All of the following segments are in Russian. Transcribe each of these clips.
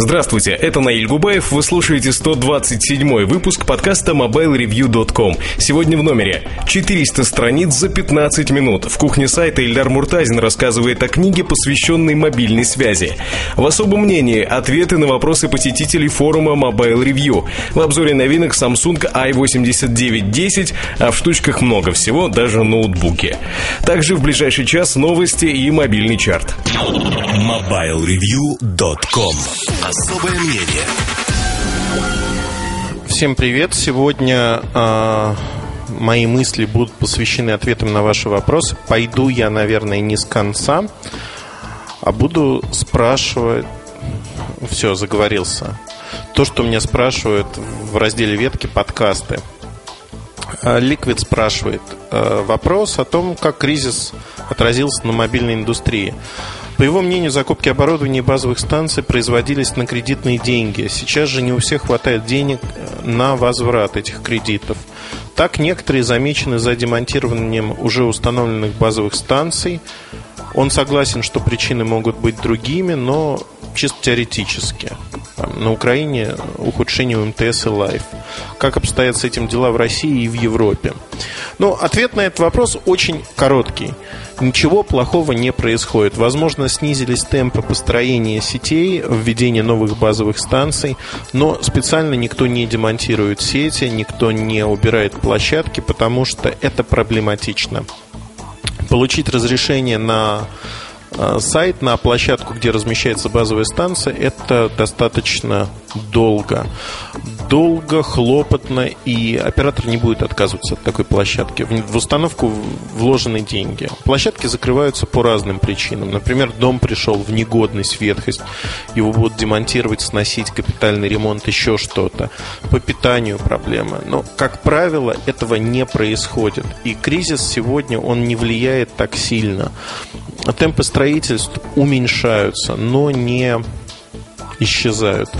Здравствуйте, это Наиль Губаев, вы слушаете 127 выпуск подкаста MobileReview.com. Сегодня в номере 400 страниц за 15 минут. В кухне сайта Ильдар Муртазин рассказывает о книге, посвященной мобильной связи. В особом мнении ответы на вопросы посетителей форума Mobile Review. В обзоре новинок Samsung i8910, а в штучках много всего, даже ноутбуки. Также в ближайший час новости и мобильный чарт. MobileReview.com Особое мнение Всем привет! Сегодня э, мои мысли будут посвящены ответам на ваши вопросы. Пойду я, наверное, не с конца, а буду спрашивать... Все, заговорился. То, что меня спрашивают в разделе ветки подкасты. Ликвид спрашивает э, вопрос о том, как кризис отразился на мобильной индустрии. По его мнению, закупки оборудования базовых станций производились на кредитные деньги. Сейчас же не у всех хватает денег э, на возврат этих кредитов. Так, некоторые замечены за демонтированием уже установленных базовых станций. Он согласен, что причины могут быть другими, но чисто теоретически. На Украине ухудшение у МТС и Life. Как обстоят с этим дела в России и в Европе? Ну, ответ на этот вопрос очень короткий. Ничего плохого не происходит. Возможно, снизились темпы построения сетей, введения новых базовых станций, но специально никто не демонтирует сети, никто не убирает площадки, потому что это проблематично. Получить разрешение на сайт на площадку, где размещается базовая станция, это достаточно долго. Долго, хлопотно, и оператор не будет отказываться от такой площадки. В установку вложены деньги. Площадки закрываются по разным причинам. Например, дом пришел в негодность, ветхость, его будут демонтировать, сносить, капитальный ремонт, еще что-то. По питанию проблемы. Но, как правило, этого не происходит. И кризис сегодня, он не влияет так сильно. Темпы строительств уменьшаются, но не исчезают.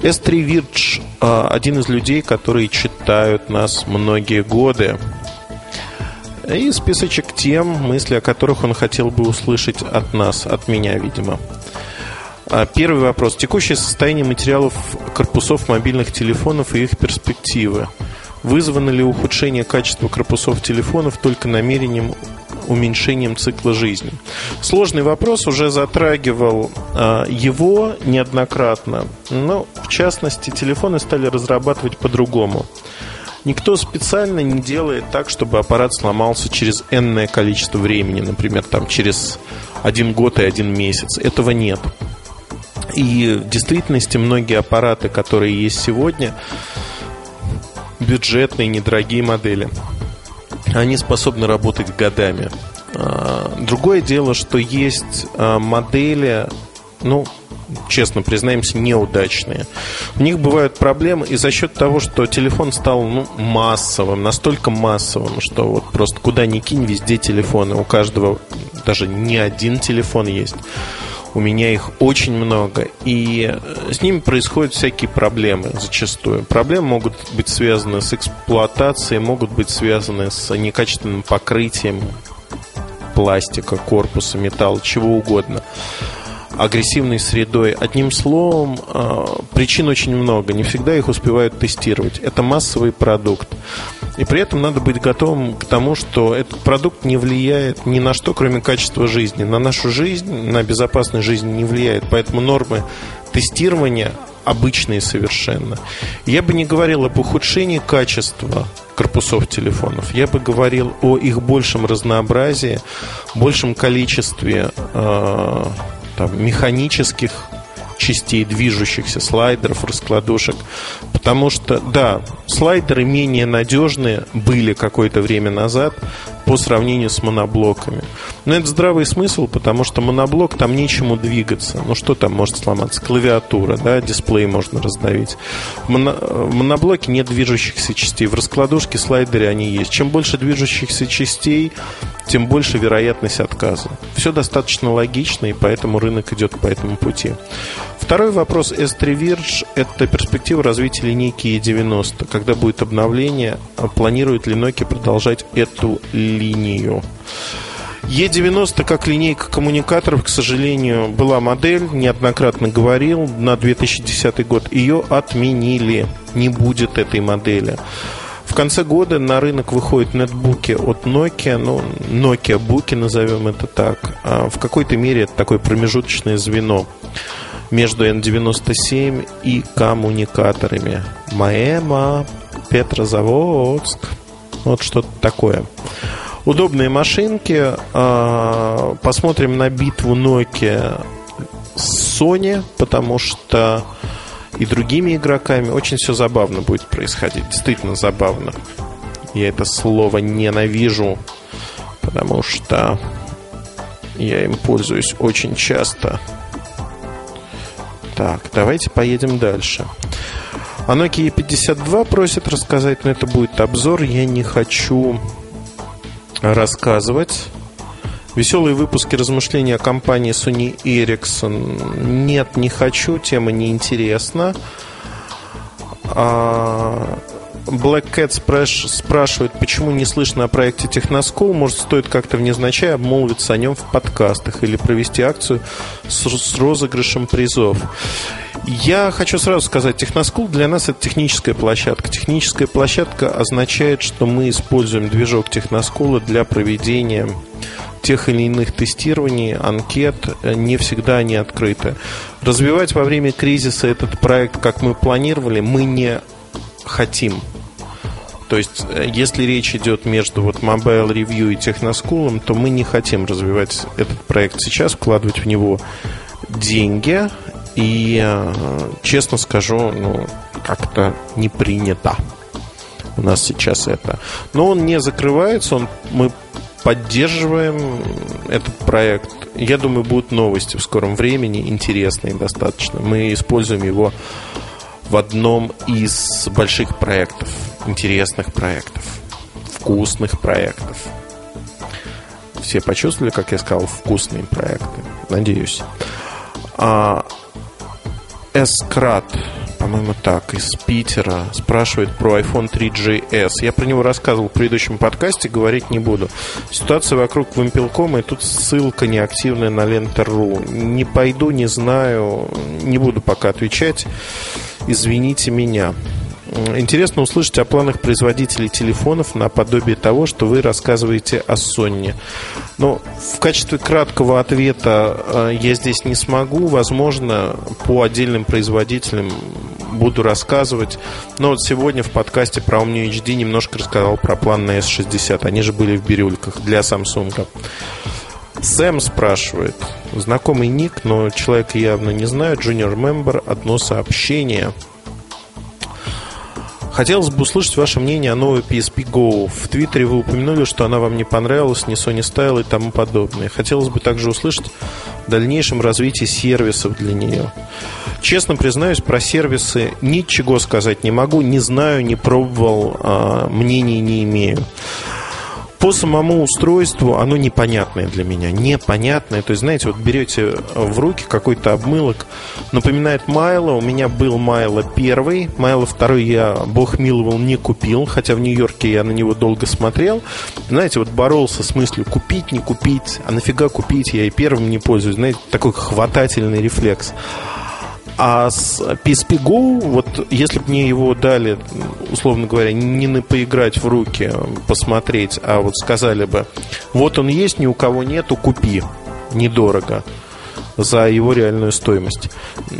S3 Вирдж один из людей, которые читают нас многие годы. И списочек тем, мысли о которых он хотел бы услышать от нас, от меня, видимо. А, первый вопрос. Текущее состояние материалов корпусов мобильных телефонов и их перспективы. Вызвано ли ухудшение качества корпусов телефонов только намерением уменьшением цикла жизни. Сложный вопрос уже затрагивал э, его неоднократно, но в частности телефоны стали разрабатывать по-другому. Никто специально не делает так, чтобы аппарат сломался через энное количество времени, например, там через один год и один месяц. Этого нет. И в действительности многие аппараты, которые есть сегодня, бюджетные, недорогие модели, они способны работать годами. А, другое дело, что есть а, модели, ну, честно признаемся, неудачные. У них бывают проблемы, и за счет того, что телефон стал ну, массовым, настолько массовым, что вот просто куда ни кинь, везде телефоны. У каждого даже не один телефон есть. У меня их очень много, и э, с ними происходят всякие проблемы зачастую. Проблемы могут быть связаны с эксплуатацией, могут быть связаны с некачественным покрытием пластика, корпуса, металла, чего угодно агрессивной средой. Одним словом, э, причин очень много. Не всегда их успевают тестировать. Это массовый продукт. И при этом надо быть готовым к тому, что этот продукт не влияет ни на что, кроме качества жизни. На нашу жизнь, на безопасность жизни не влияет. Поэтому нормы тестирования обычные совершенно. Я бы не говорил об ухудшении качества корпусов телефонов. Я бы говорил о их большем разнообразии, большем количестве э, там, механических частей движущихся слайдеров, раскладушек. Потому что, да, слайдеры менее надежные были какое-то время назад по сравнению с моноблоками. Но это здравый смысл, потому что моноблок там нечему двигаться. Ну что там может сломаться? Клавиатура, да, дисплей можно раздавить. В, моно... в моноблоке нет движущихся частей. В раскладушке, слайдере они есть. Чем больше движущихся частей, тем больше вероятность отказа. Все достаточно логично, и поэтому рынок идет по этому пути. Второй вопрос S3 Virge – это перспектива развития линейки E90. Когда будет обновление, планирует ли Nokia продолжать эту линию? Е90 как линейка коммуникаторов, к сожалению, была модель, неоднократно говорил, на 2010 год. Ее отменили. Не будет этой модели. В конце года на рынок выходят нетбуки от Nokia, ну, Nokia Буки, назовем это так. А в какой-то мере это такое промежуточное звено между N97 и коммуникаторами. Маэма, Петрозаводск. Вот что-то такое. Удобные машинки. А, посмотрим на битву Nokia с Sony, потому что и другими игроками очень все забавно будет происходить. Действительно забавно. Я это слово ненавижу, потому что я им пользуюсь очень часто. Так, давайте поедем дальше. О Nokia 52 просят рассказать, но это будет обзор. Я не хочу рассказывать. Веселые выпуски размышлений о компании Sony Ericsson. Нет, не хочу, тема неинтересна. А, Black Cat спрашивает, почему не слышно о проекте Техноскол. Может, стоит как-то внезначай обмолвиться о нем в подкастах или провести акцию с розыгрышем призов. Я хочу сразу сказать, Техноскул для нас это техническая площадка. Техническая площадка означает, что мы используем движок Техноскула для проведения тех или иных тестирований, анкет, не всегда они открыты. Развивать во время кризиса этот проект, как мы планировали, мы не хотим. То есть, э, если речь идет между вот Mobile Review и Техноскулом, то мы не хотим развивать этот проект сейчас, вкладывать в него деньги. И, э, честно скажу, ну, как-то не принято у нас сейчас это. Но он не закрывается, он, мы поддерживаем этот проект. Я думаю, будут новости в скором времени, интересные достаточно. Мы используем его в одном из больших проектов, интересных проектов, вкусных проектов. Все почувствовали, как я сказал, вкусные проекты? Надеюсь. А, Эскрат по-моему, так, из Питера, спрашивает про iPhone 3GS. Я про него рассказывал в предыдущем подкасте, говорить не буду. Ситуация вокруг Вимпелкома, и тут ссылка неактивная на Лентер.ру. Не пойду, не знаю, не буду пока отвечать. Извините меня. Интересно услышать о планах производителей телефонов наподобие того, что вы рассказываете о Sony. Но в качестве краткого ответа э, я здесь не смогу. Возможно, по отдельным производителям буду рассказывать. Но вот сегодня в подкасте про Omni HD немножко рассказал про план на S60. Они же были в бирюльках для Samsung. Сэм спрашивает. Знакомый ник, но человек явно не знаю. Junior Member. Одно сообщение – Хотелось бы услышать ваше мнение о новой PSP Go. В Твиттере вы упомянули, что она вам не понравилась, не Sony Style и тому подобное. Хотелось бы также услышать о дальнейшем развитии сервисов для нее. Честно признаюсь, про сервисы ничего сказать не могу, не знаю, не пробовал, а, мнений не имею. По самому устройству оно непонятное для меня. Непонятное. То есть, знаете, вот берете в руки какой-то обмылок, напоминает Майло. У меня был Майло первый. Майло второй я, бог миловал, не купил. Хотя в Нью-Йорке я на него долго смотрел. Знаете, вот боролся с мыслью купить, не купить. А нафига купить? Я и первым не пользуюсь. Знаете, такой хватательный рефлекс. А с PSP Go, вот если бы мне его дали, условно говоря, не на поиграть в руки, посмотреть, а вот сказали бы, вот он есть, ни у кого нету, купи, недорого за его реальную стоимость.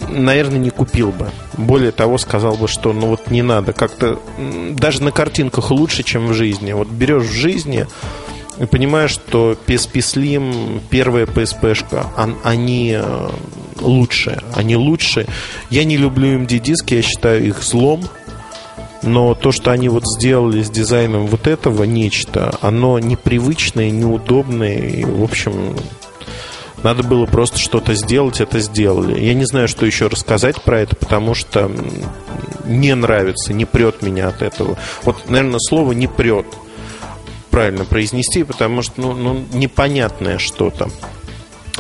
Наверное, не купил бы. Более того, сказал бы, что ну вот не надо. Как-то даже на картинках лучше, чем в жизни. Вот берешь в жизни и понимаешь, что PSP Slim, первая PSP-шка, они э, лучше. Они лучше. Я не люблю MD-диски, я считаю их злом. Но то, что они вот сделали с дизайном вот этого нечто, оно непривычное, неудобное. И, в общем, надо было просто что-то сделать, это сделали. Я не знаю, что еще рассказать про это, потому что не нравится, не прет меня от этого. Вот, наверное, слово не прет правильно произнести, потому что ну, ну, непонятное что-то.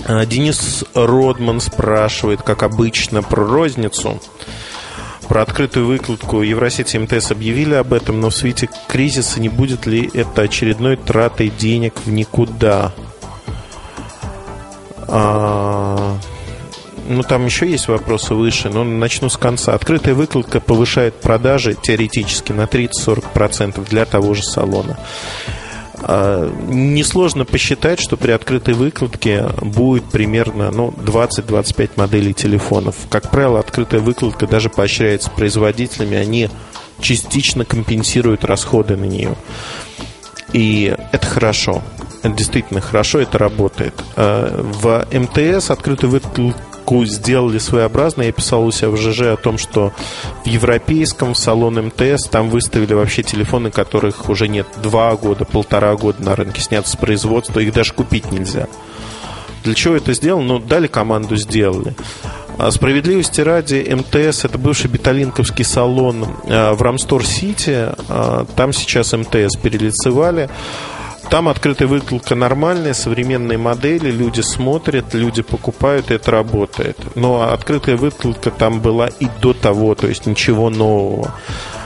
А, Денис Родман спрашивает, как обычно, про розницу. Про открытую выкладку Евросети МТС объявили об этом, но в свете кризиса не будет ли это очередной тратой денег в никуда? А, ну, там еще есть вопросы выше, но начну с конца. Открытая выкладка повышает продажи теоретически на 30-40% для того же салона. А, несложно посчитать, что при открытой выкладке будет примерно ну, 20-25 моделей телефонов. Как правило, открытая выкладка даже поощряется производителями, они частично компенсируют расходы на нее. И это хорошо. Это действительно хорошо, это работает. А, в МТС открытую выкладку сделали своеобразно. Я писал у себя в ЖЖ о том, что в европейском салон МТС там выставили вообще телефоны, которых уже нет два года, полтора года на рынке, снят с производства, их даже купить нельзя. Для чего это сделано? Ну, дали команду, сделали. А справедливости ради, МТС это бывший беталинковский салон а, в Рамстор-Сити. А, там сейчас МТС перелицевали. Там открытая выкладка нормальная, современные модели, люди смотрят, люди покупают, и это работает. Но открытая выкладка там была и до того, то есть ничего нового.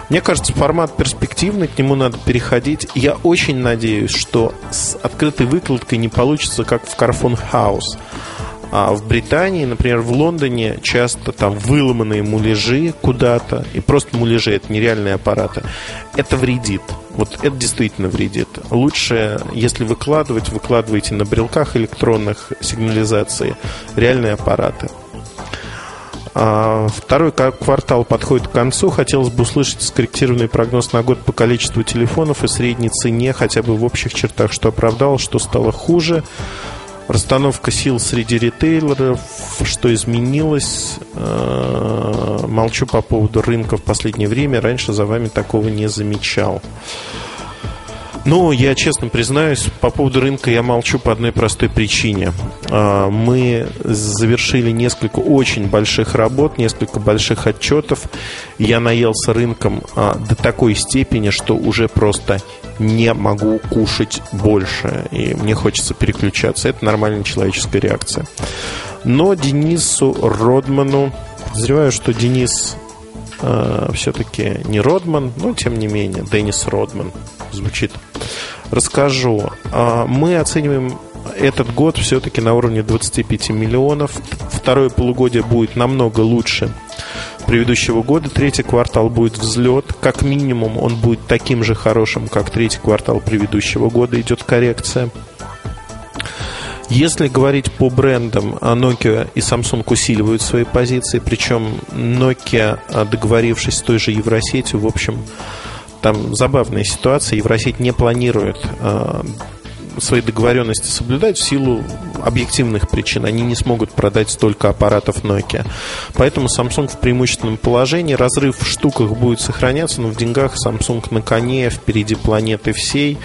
Мне кажется, формат перспективный, к нему надо переходить. Я очень надеюсь, что с открытой выкладкой не получится, как в Carphone House. А в Британии, например, в Лондоне часто там выломанные муляжи куда-то, и просто муляжи, это нереальные аппараты. Это вредит. Вот это действительно вредит. Лучше, если выкладывать, выкладывайте на брелках электронных сигнализации реальные аппараты. А, второй квартал подходит к концу. Хотелось бы услышать скорректированный прогноз на год по количеству телефонов и средней цене, хотя бы в общих чертах, что оправдало, что стало хуже. Расстановка сил среди ритейлеров, что изменилось. Э, молчу по поводу рынка в последнее время. Раньше за вами такого не замечал. Ну, я честно признаюсь, по поводу рынка я молчу по одной простой причине. А, мы завершили несколько очень больших работ, несколько больших отчетов. Я наелся рынком а, до такой степени, что уже просто не могу кушать больше. И мне хочется переключаться. Это нормальная человеческая реакция. Но Денису Родману, подозреваю, что Денис э, все-таки не Родман, но тем не менее, Денис Родман звучит. Расскажу. Э, мы оцениваем этот год все-таки на уровне 25 миллионов. Второе полугодие будет намного лучше предыдущего года. Третий квартал будет взлет. Как минимум он будет таким же хорошим, как третий квартал предыдущего года. Идет коррекция. Если говорить по брендам, а Nokia и Samsung усиливают свои позиции, причем Nokia, а, договорившись с той же Евросетью, в общем, там забавная ситуация. Евросеть не планирует а, свои договоренности соблюдать в силу объективных причин. Они не смогут продать столько аппаратов Nokia. Поэтому Samsung в преимущественном положении. Разрыв в штуках будет сохраняться, но в деньгах Samsung на коне, впереди планеты всей.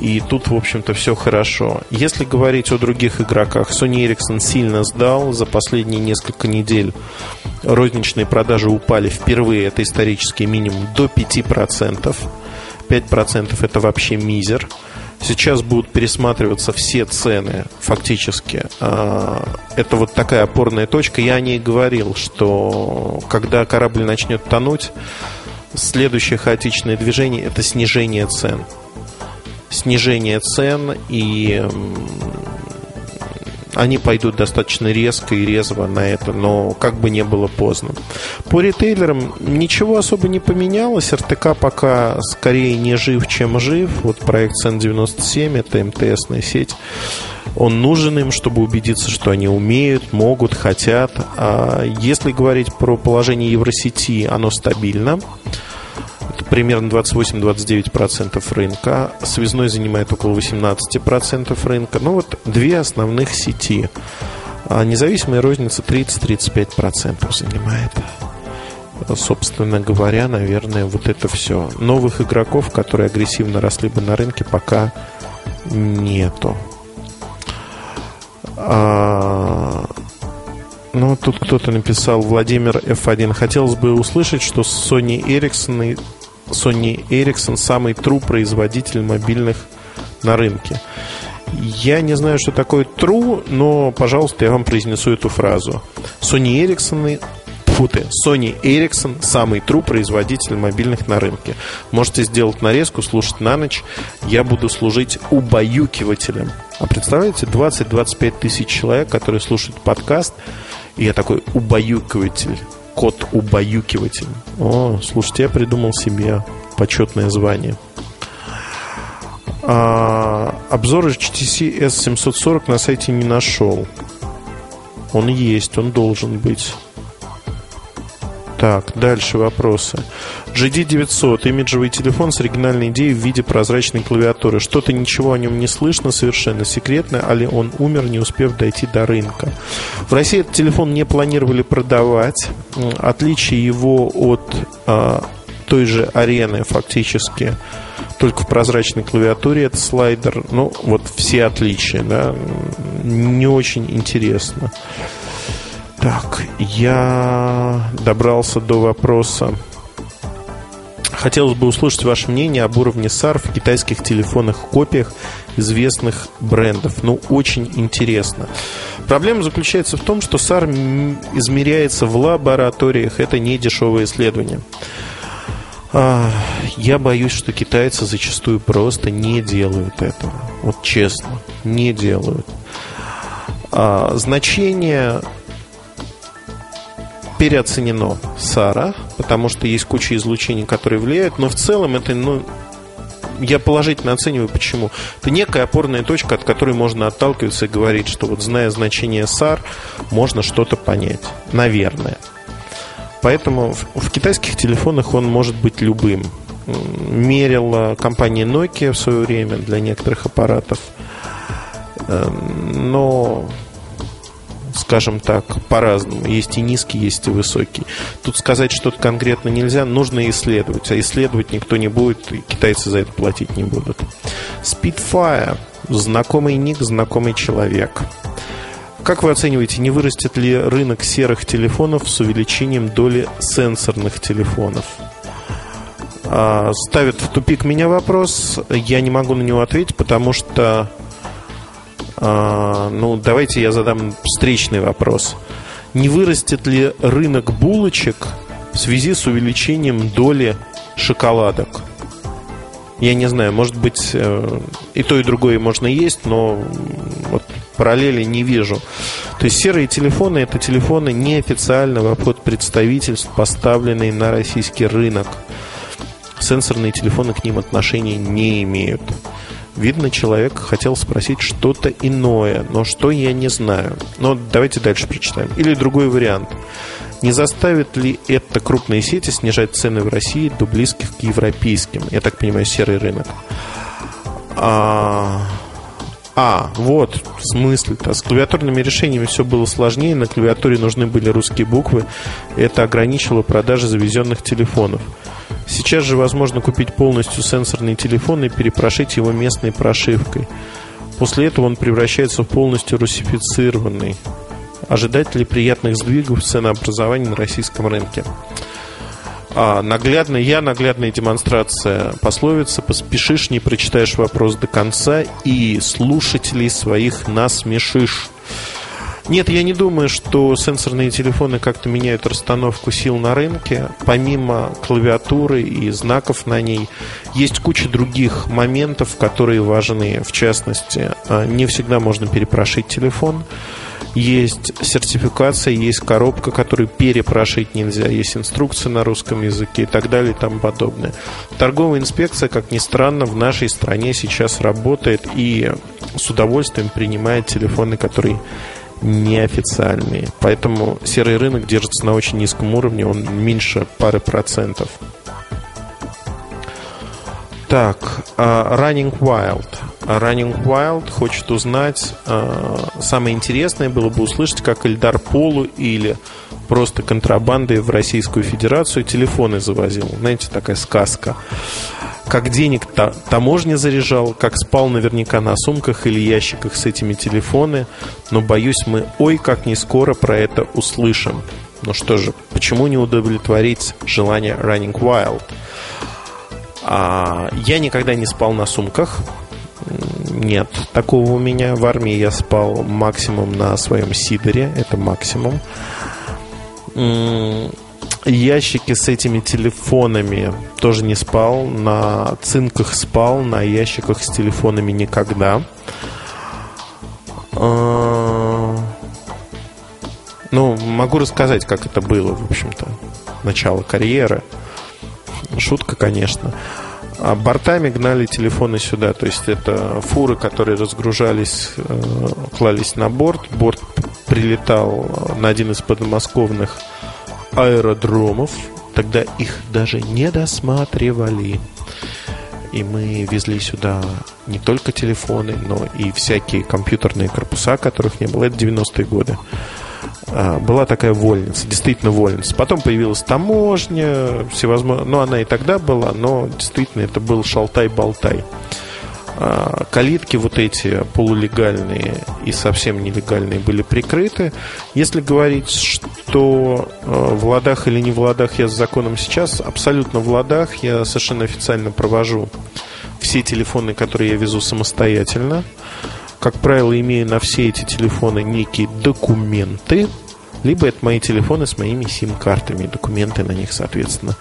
И тут, в общем-то, все хорошо. Если говорить о других игроках, Sony Ericsson сильно сдал. За последние несколько недель розничные продажи упали впервые, это исторический минимум, до 5%. 5% это вообще мизер. Сейчас будут пересматриваться все цены фактически. А, это вот такая опорная точка. Я о ней говорил, что когда корабль начнет тонуть, следующее хаотичное движение – это снижение цен снижение цен, и они пойдут достаточно резко и резво на это, но как бы не было поздно. По ритейлерам ничего особо не поменялось. РТК пока скорее не жив, чем жив. Вот проект Цен97, это МТСная сеть. Он нужен им, чтобы убедиться, что они умеют, могут, хотят. А если говорить про положение Евросети, оно стабильно примерно 28-29% рынка. Связной занимает около 18% рынка. Ну вот две основных сети. А независимая розница 30-35% занимает. Собственно говоря, наверное, вот это все. Новых игроков, которые агрессивно росли бы на рынке, пока нету. А, ну, тут кто-то написал, Владимир F1. Хотелось бы услышать, что Sony Ericsson Sony Ericsson самый true производитель мобильных на рынке. Я не знаю, что такое true, но, пожалуйста, я вам произнесу эту фразу. Sony Ericsson Фу ты, Sony Ericsson самый true производитель мобильных на рынке. Можете сделать нарезку, слушать на ночь. Я буду служить убаюкивателем. А представляете, 20-25 тысяч человек, которые слушают подкаст, и я такой убаюкиватель, кот убаюкиватель. О, слушайте, я придумал себе почетное звание. А, обзор HTC S740 на сайте не нашел. Он есть, он должен быть. Так, дальше вопросы. GD900, имиджевый телефон с оригинальной идеей в виде прозрачной клавиатуры. Что-то ничего о нем не слышно, совершенно секретно, али он умер, не успев дойти до рынка. В России этот телефон не планировали продавать. Отличие его от а, той же арены фактически только в прозрачной клавиатуре это слайдер. Ну, вот все отличия, да. Не очень интересно. Так, я добрался до вопроса. Хотелось бы услышать ваше мнение об уровне SAR в китайских телефонных копиях известных брендов. Ну, очень интересно. Проблема заключается в том, что SAR измеряется в лабораториях. Это не дешевое исследование. А, я боюсь, что китайцы зачастую просто не делают этого. Вот честно, не делают. А, значение переоценено Сара, потому что есть куча излучений, которые влияют, но в целом это, ну, я положительно оцениваю, почему. Это некая опорная точка, от которой можно отталкиваться и говорить, что вот зная значение SAR, можно что-то понять. Наверное. Поэтому в, в китайских телефонах он может быть любым. Мерила компания Nokia в свое время для некоторых аппаратов. Эм, но скажем так, по-разному. Есть и низкий, есть и высокий. Тут сказать что-то конкретно нельзя, нужно исследовать. А исследовать никто не будет, и китайцы за это платить не будут. Spitfire. Знакомый ник, знакомый человек. Как вы оцениваете, не вырастет ли рынок серых телефонов с увеличением доли сенсорных телефонов? А, ставит в тупик меня вопрос. Я не могу на него ответить, потому что ну, давайте я задам встречный вопрос. Не вырастет ли рынок булочек в связи с увеличением доли шоколадок? Я не знаю, может быть, э, и то, и другое можно есть, но вот параллели не вижу. То есть серые телефоны – это телефоны неофициального обход представительств, поставленные на российский рынок. Сенсорные телефоны к ним отношения не имеют. Видно, человек хотел спросить что-то иное, но что я не знаю. Но давайте дальше прочитаем. Или другой вариант. Не заставит ли это крупные сети снижать цены в России до близких к европейским? Я так понимаю, серый рынок. А, а вот смысл-то. С клавиатурными решениями все было сложнее. На клавиатуре нужны были русские буквы. Это ограничивало продажи завезенных телефонов. Сейчас же возможно купить полностью сенсорный телефон и перепрошить его местной прошивкой. После этого он превращается в полностью русифицированный. Ожидать ли приятных сдвигов в ценообразовании на российском рынке? А, наглядно, я наглядная демонстрация пословицы «Поспешишь, не прочитаешь вопрос до конца и слушателей своих насмешишь». Нет, я не думаю, что сенсорные телефоны как-то меняют расстановку сил на рынке. Помимо клавиатуры и знаков на ней, есть куча других моментов, которые важны. В частности, а, не всегда можно перепрошить телефон. Есть сертификация, есть коробка, которую перепрошить нельзя, есть инструкция на русском языке и так далее и тому подобное. Торговая инспекция, как ни странно, в нашей стране сейчас работает и с удовольствием принимает телефоны, которые неофициальные. Поэтому серый рынок держится на очень низком уровне, он меньше пары процентов. Так, uh, Running Wild. Running Wild хочет узнать, uh, самое интересное было бы услышать, как Эльдар Полу или просто контрабандой в Российскую Федерацию телефоны завозил. Знаете, такая сказка как денег та, таможня заряжал, как спал наверняка на сумках или ящиках с этими телефоны. Но боюсь, мы ой как не скоро про это услышим. Ну что же, почему не удовлетворить желание Running Wild? А, я никогда не спал на сумках. Нет, такого у меня. В армии я спал максимум на своем сидоре. Это максимум. Ящики с этими телефонами тоже не спал. На цинках спал, на ящиках с телефонами никогда. А, ну, могу рассказать, как это было, в общем-то. Начало карьеры. Шутка, конечно. А бортами гнали телефоны сюда. То есть это фуры, которые разгружались, э, клались на борт. Борт прилетал на один из подмосковных аэродромов. Тогда их даже не досматривали. И мы везли сюда не только телефоны, но и всякие компьютерные корпуса, которых не было. Это 90-е годы. А, была такая вольница, действительно вольница. Потом появилась таможня, всевозможные... Ну, она и тогда была, но действительно это был шалтай-болтай. А, калитки вот эти полулегальные и совсем нелегальные были прикрыты. Если говорить, что а, в ладах или не в ладах я с законом сейчас, абсолютно в ладах я совершенно официально провожу все телефоны, которые я везу самостоятельно. Как правило, имею на все эти телефоны некие документы, либо это мои телефоны с моими сим-картами, документы на них, соответственно,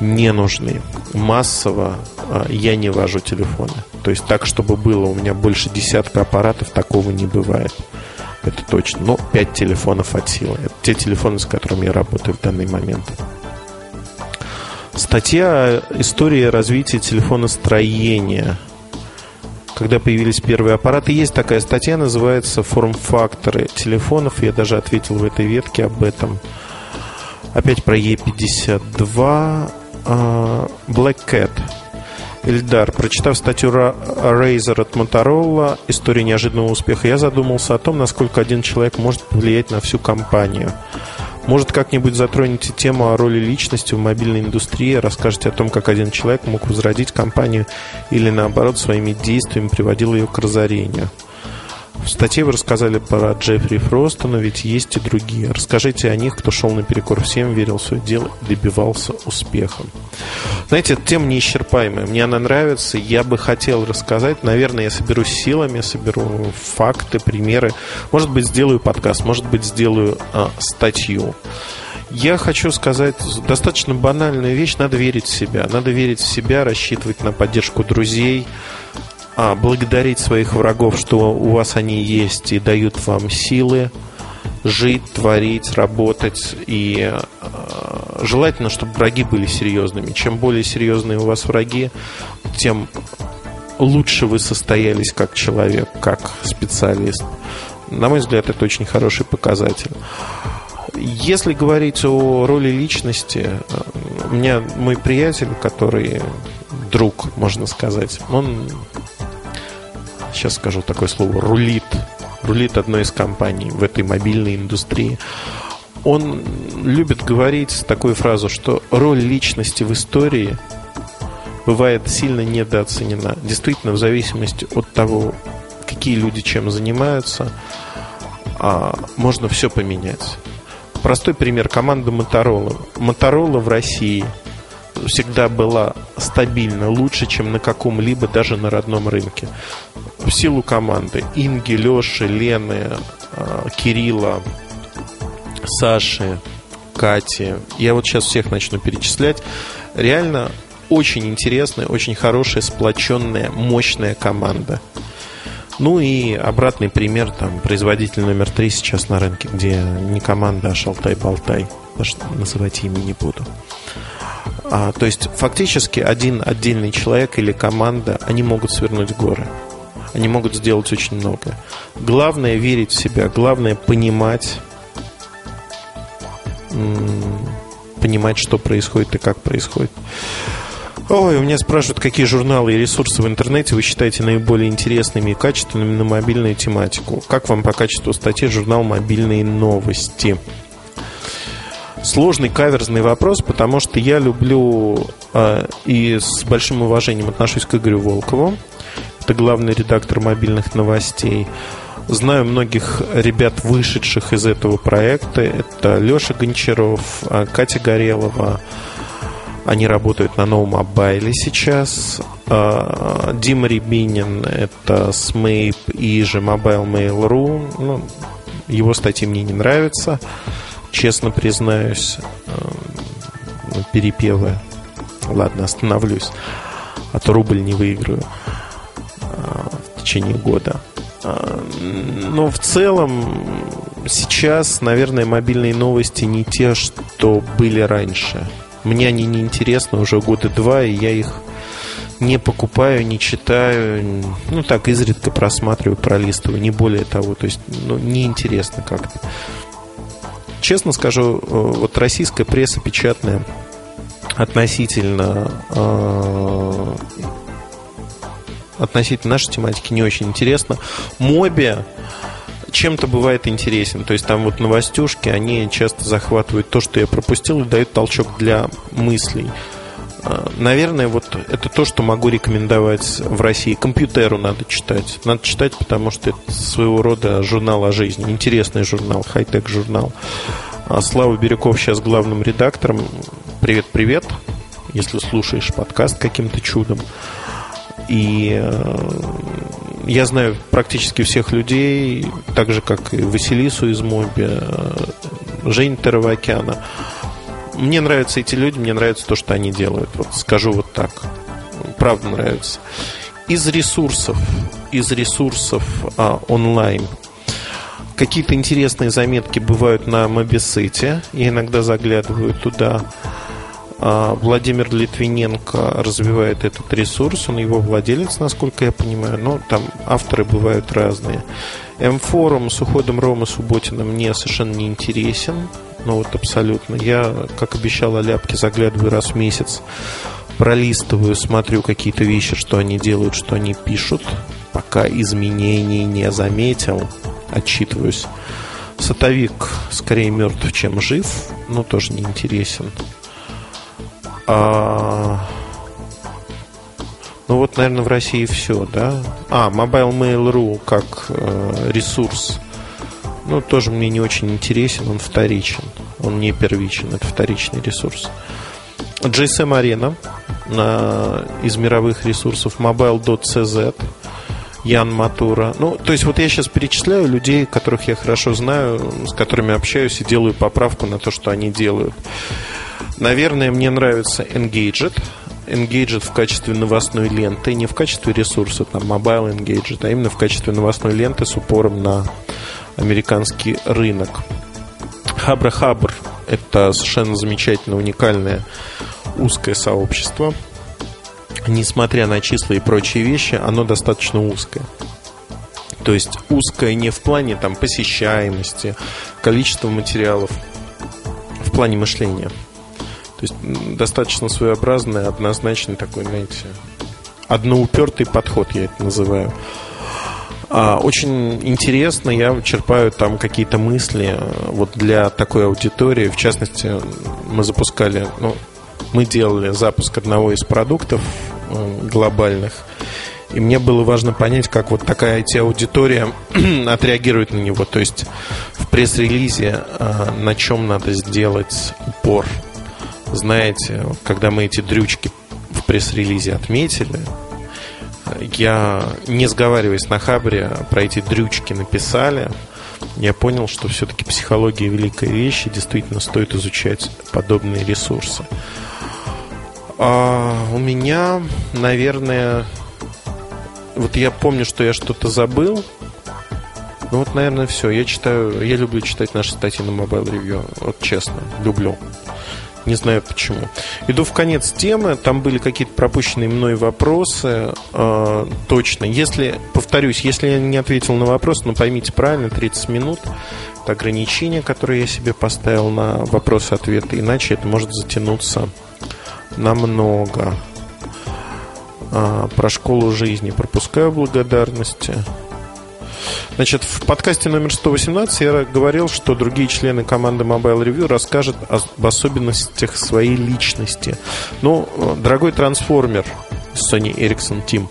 не нужны. Массово а, я не вожу телефоны. То есть так, чтобы было у меня больше десятка аппаратов, такого не бывает. Это точно. Но 5 телефонов от силы. Это те телефоны, с которыми я работаю в данный момент. Статья «История развития телефоностроения». Когда появились первые аппараты, есть такая статья, называется «Форм-факторы телефонов». Я даже ответил в этой ветке об этом. Опять про E52. А, Black Cat. Ильдар, прочитав статью Razer от Motorola «История неожиданного успеха», я задумался о том, насколько один человек может повлиять на всю компанию. Может, как-нибудь затронете тему о роли личности в мобильной индустрии, расскажете о том, как один человек мог возродить компанию или, наоборот, своими действиями приводил ее к разорению. В статье вы рассказали про Джеффри Фроста, но ведь есть и другие. Расскажите о них, кто шел наперекор всем, верил в свое дело и добивался успеха. Знаете, эта тема неисчерпаемая. Мне она нравится. Я бы хотел рассказать. Наверное, я соберу силами, соберу факты, примеры. Может быть, сделаю подкаст, может быть, сделаю а, статью. Я хочу сказать достаточно банальную вещь. Надо верить в себя. Надо верить в себя, рассчитывать на поддержку друзей, а, благодарить своих врагов, что у вас они есть и дают вам силы жить, творить, работать. И э, желательно, чтобы враги были серьезными. Чем более серьезные у вас враги, тем лучше вы состоялись как человек, как специалист. На мой взгляд, это очень хороший показатель. Если говорить о роли личности, у меня мой приятель, который друг, можно сказать, он сейчас скажу такое слово, рулит, рулит одной из компаний в этой мобильной индустрии. Он любит говорить такую фразу, что роль личности в истории бывает сильно недооценена. Действительно, в зависимости от того, какие люди чем занимаются, а, можно все поменять. Простой пример команда Моторола. Моторола в России всегда была стабильно лучше, чем на каком-либо, даже на родном рынке в силу команды Инги, Леши, Лены, а, Кирилла, Саши, Кати. Я вот сейчас всех начну перечислять. Реально очень интересная, очень хорошая, сплоченная, мощная команда. Ну и обратный пример, там, производитель номер три сейчас на рынке, где не команда, а шалтай-болтай. Даже называть имя не буду. А, то есть фактически один отдельный человек или команда, они могут свернуть горы они могут сделать очень много. Главное верить в себя, главное понимать, понимать, что происходит и как происходит. Ой, у меня спрашивают, какие журналы и ресурсы в интернете вы считаете наиболее интересными и качественными на мобильную тематику. Как вам по качеству статьи журнал «Мобильные новости»? Сложный каверзный вопрос, потому что я люблю э, и с большим уважением отношусь к Игорю Волкову это главный редактор мобильных новостей. Знаю многих ребят, вышедших из этого проекта. Это Леша Гончаров, а, Катя Горелова. Они работают на новом мобайле сейчас. А, Дима Рябинин, это Смейп и же Mobile Mail.ru. Ну, его статьи мне не нравятся. Честно признаюсь, э, перепевы. Ладно, остановлюсь, а то рубль не выиграю в течение года. Но в целом сейчас, наверное, мобильные новости не те, что были раньше. Мне они не интересны уже года два, и я их не покупаю, не читаю, ну так изредка просматриваю, пролистываю, не более того, то есть ну, неинтересно как-то. Честно скажу, э, вот российская пресса печатная относительно э, относительно нашей тематики не очень интересно. Моби чем-то бывает интересен. То есть там вот новостюшки, они часто захватывают то, что я пропустил, и дают толчок для мыслей. А, наверное, вот это то, что могу рекомендовать в России. Компьютеру надо читать. Надо читать, потому что это своего рода журнал о жизни. Интересный журнал, хай-тек журнал. А Слава Бирюков сейчас главным редактором. Привет-привет, если слушаешь подкаст каким-то чудом. И э, я знаю практически всех людей, так же, как и Василису из Моби, э, Жень Таровокяна. Мне нравятся эти люди, мне нравится то, что они делают. Вот скажу вот так. Правда нравится. Из ресурсов, из ресурсов а, онлайн какие-то интересные заметки бывают на Мобисете. Я иногда заглядываю туда. А, Владимир Литвиненко развивает этот ресурс, он его владелец, насколько я понимаю, но там авторы бывают разные. М-форум с уходом Ромы Субботина мне совершенно не интересен, ну вот абсолютно. Я, как обещал, Аляпке заглядываю раз в месяц, пролистываю, смотрю какие-то вещи, что они делают, что они пишут, пока изменений не заметил, отчитываюсь. Сатовик скорее мертв, чем жив, но тоже не интересен. А... Ну вот, наверное, в России все, да? А, Mobile Mail.ru как э, ресурс. Ну, тоже мне не очень интересен, он вторичен. Он не первичен, это вторичный ресурс. GSM Arena на, из мировых ресурсов mobile.cz Ян Матура. Ну, то есть вот я сейчас перечисляю людей, которых я хорошо знаю, с которыми общаюсь и делаю поправку на то, что они делают. Наверное, мне нравится Engaged. Engaged в качестве новостной ленты, не в качестве ресурса, там, Mobile Engaged, а именно в качестве новостной ленты с упором на американский рынок. Хабра Хабр – это совершенно замечательное, уникальное узкое сообщество. Несмотря на числа и прочие вещи, оно достаточно узкое. То есть узкое не в плане там, посещаемости, количества материалов, в плане мышления – то есть достаточно своеобразный, однозначный такой, знаете, одноупертый подход, я это называю. А, очень интересно, я черпаю там какие-то мысли э, вот для такой аудитории. В частности, мы запускали, ну, мы делали запуск одного из продуктов э, глобальных. И мне было важно понять, как вот такая IT-аудитория отреагирует на него. То есть в пресс-релизе э, на чем надо сделать упор – знаете, когда мы эти дрючки в пресс-релизе отметили, я, не сговариваясь на Хабре, про эти дрючки написали, я понял, что все-таки психология великая вещь, и действительно стоит изучать подобные ресурсы. А у меня, наверное, вот я помню, что я что-то забыл. Ну вот, наверное, все. Я читаю, я люблю читать наши статьи на Mobile Review. Вот честно, люблю. Не знаю почему. Иду в конец темы. Там были какие-то пропущенные мной вопросы. Э, точно. Если, повторюсь, если я не ответил на вопрос, ну поймите правильно, 30 минут это ограничение, которое я себе поставил на вопросы-ответы. Иначе это может затянуться намного. А, про школу жизни пропускаю благодарности. Значит, в подкасте номер 118 я говорил, что другие члены команды Mobile Review расскажут об особенностях своей личности. Ну, дорогой трансформер Sony Ericsson Team,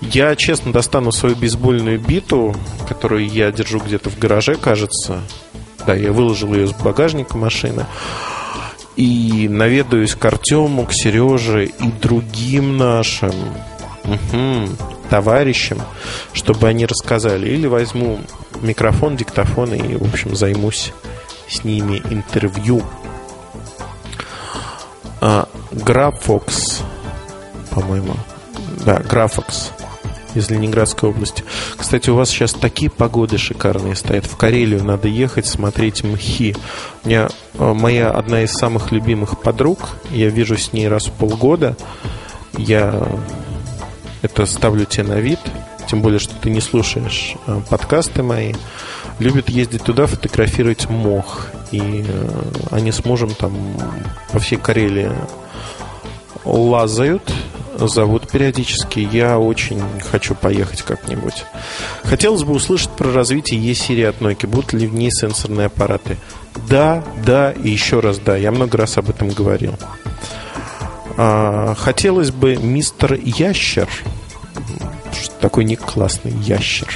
я честно достану свою бейсбольную биту, которую я держу где-то в гараже, кажется. Да, я выложил ее с багажника машины и наведаюсь к Артему, к Сереже и другим нашим угу, товарищам, чтобы они рассказали. Или возьму микрофон, диктофон и, в общем, займусь с ними интервью. А, Графокс, по-моему. Да, Графокс из Ленинградской области. Кстати, у вас сейчас такие погоды шикарные стоят. В Карелию надо ехать, смотреть мхи. У меня э, моя одна из самых любимых подруг. Я вижу с ней раз в полгода. Я это ставлю тебе на вид. Тем более, что ты не слушаешь э, подкасты мои. Любит ездить туда, фотографировать мох. И э, они с мужем там по всей Карелии лазают зовут периодически. Я очень хочу поехать как-нибудь. Хотелось бы услышать про развитие E-серии от Nokia. Будут ли в ней сенсорные аппараты? Да, да и еще раз да. Я много раз об этом говорил. А, хотелось бы мистер Ящер. Такой ник классный, Ящер.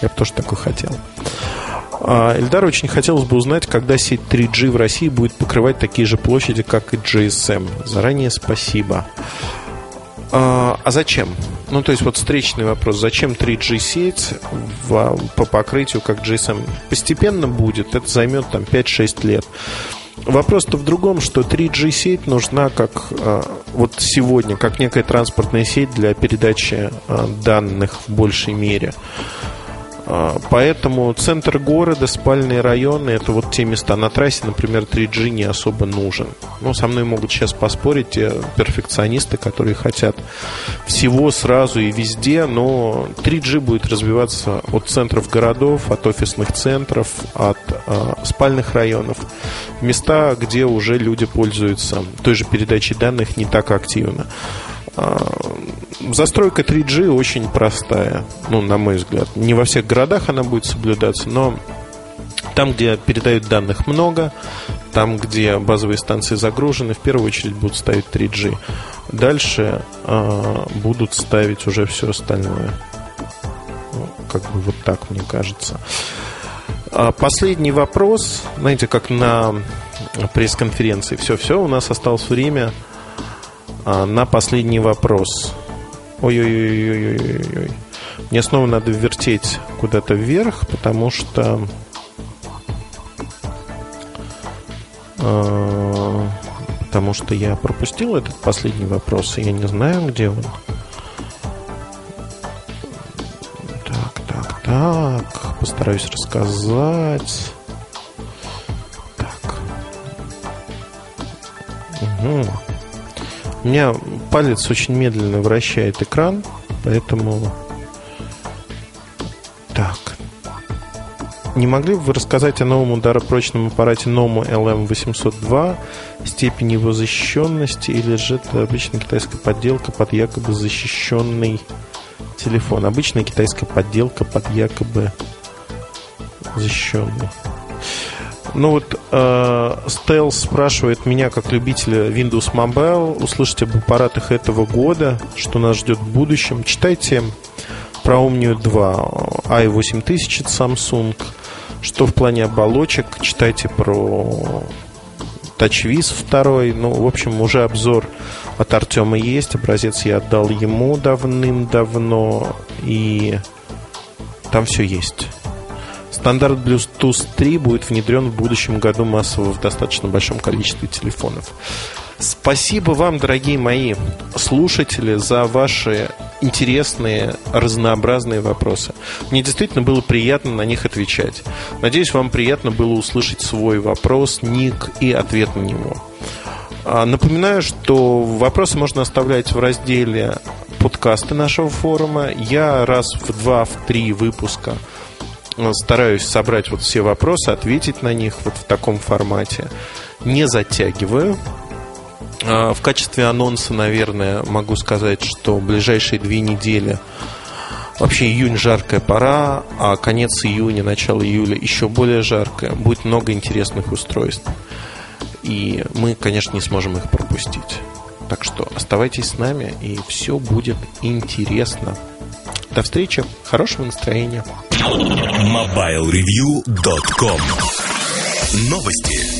Я бы тоже такой хотел. А, Эльдар очень хотелось бы узнать, когда сеть 3G в России будет покрывать такие же площади, как и GSM. Заранее спасибо. А, а зачем? Ну, то есть вот встречный вопрос. Зачем 3G-сеть в, по покрытию как GSM? Постепенно будет. Это займет там 5-6 лет. Вопрос-то в другом, что 3G-сеть нужна как а, вот сегодня, как некая транспортная сеть для передачи а, данных в большей мере. А, поэтому центр города, спальные районы, это вот те места. На трассе, например, 3G не особо нужен. Ну, со мной могут сейчас поспорить те перфекционисты, которые хотят всего сразу и везде, но 3G будет развиваться от центров городов, от офисных центров, от э, спальных районов. Места, где уже люди пользуются той же передачей данных не так активно. Застройка 3G очень простая, ну, на мой взгляд. Не во всех городах она будет соблюдаться, но там, где передают данных много, там, где базовые станции загружены, в первую очередь будут ставить 3G. Дальше э, будут ставить уже все остальное. Ну, как бы вот так, мне кажется. А последний вопрос. Знаете, как на пресс-конференции. Все-все, у нас осталось время а, на последний вопрос. Ой-ой-ой-ой-ой-ой. Мне снова надо вертеть куда-то вверх, потому что... Э, потому что я пропустил этот последний вопрос, и я не знаю, где он. Так, так, так. Постараюсь рассказать. Так. Угу. У меня палец очень медленно вращает экран, поэтому... Так. Не могли бы вы рассказать о новом ударопрочном аппарате Nomu LM802, степени его защищенности, или же это обычная китайская подделка под якобы защищенный телефон? Обычная китайская подделка под якобы защищенный. Ну вот э, спрашивает меня, как любителя Windows Mobile, услышать об аппаратах этого года, что нас ждет в будущем. Читайте про Omnio 2, i8000 от Samsung, что в плане оболочек, читайте про TouchWiz 2. Ну, в общем, уже обзор от Артема есть. Образец я отдал ему давным-давно. И там все есть. Стандарт Bluetooth 3 будет внедрен в будущем году массово в достаточно большом количестве телефонов. Спасибо вам, дорогие мои слушатели, за ваши интересные, разнообразные вопросы. Мне действительно было приятно на них отвечать. Надеюсь, вам приятно было услышать свой вопрос, ник и ответ на него. А, напоминаю, что вопросы можно оставлять в разделе подкасты нашего форума. Я раз в два, в три выпуска – стараюсь собрать вот все вопросы, ответить на них вот в таком формате. Не затягиваю. А, в качестве анонса, наверное, могу сказать, что ближайшие две недели Вообще июнь жаркая пора, а конец июня, начало июля еще более жаркое. Будет много интересных устройств. И мы, конечно, не сможем их пропустить. Так что оставайтесь с нами, и все будет интересно. До встречи, хорошего настроения. MobileReview.com Новости.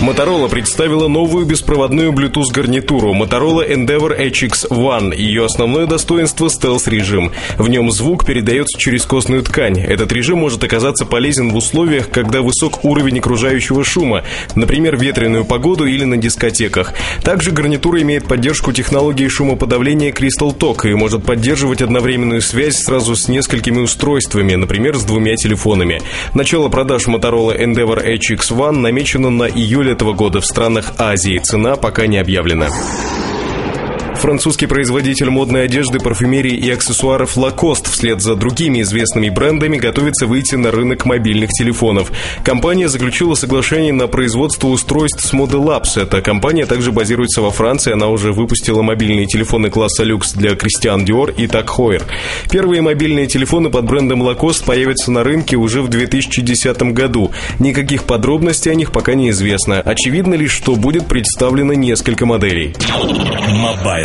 Motorola представила новую беспроводную Bluetooth гарнитуру Motorola Endeavor HX One. Ее основное достоинство – стелс-режим. В нем звук передается через костную ткань. Этот режим может оказаться полезен в условиях, когда высок уровень окружающего шума, например, ветреную погоду или на дискотеках. Также гарнитура имеет поддержку технологии шумоподавления Crystal Talk и может поддерживать одновременную связь сразу с несколькими устройствами, например, с двумя телефонами. Начало продаж Motorola Endeavor HX One намечено на июль этого года в странах Азии. Цена пока не объявлена. Французский производитель модной одежды, парфюмерии и аксессуаров Lacoste вслед за другими известными брендами готовится выйти на рынок мобильных телефонов. Компания заключила соглашение на производство устройств с Model Labs. Эта компания также базируется во Франции. Она уже выпустила мобильные телефоны класса люкс для Christian Dior и Tag Heuer. Первые мобильные телефоны под брендом Lacoste появятся на рынке уже в 2010 году. Никаких подробностей о них пока не известно. Очевидно лишь, что будет представлено несколько моделей.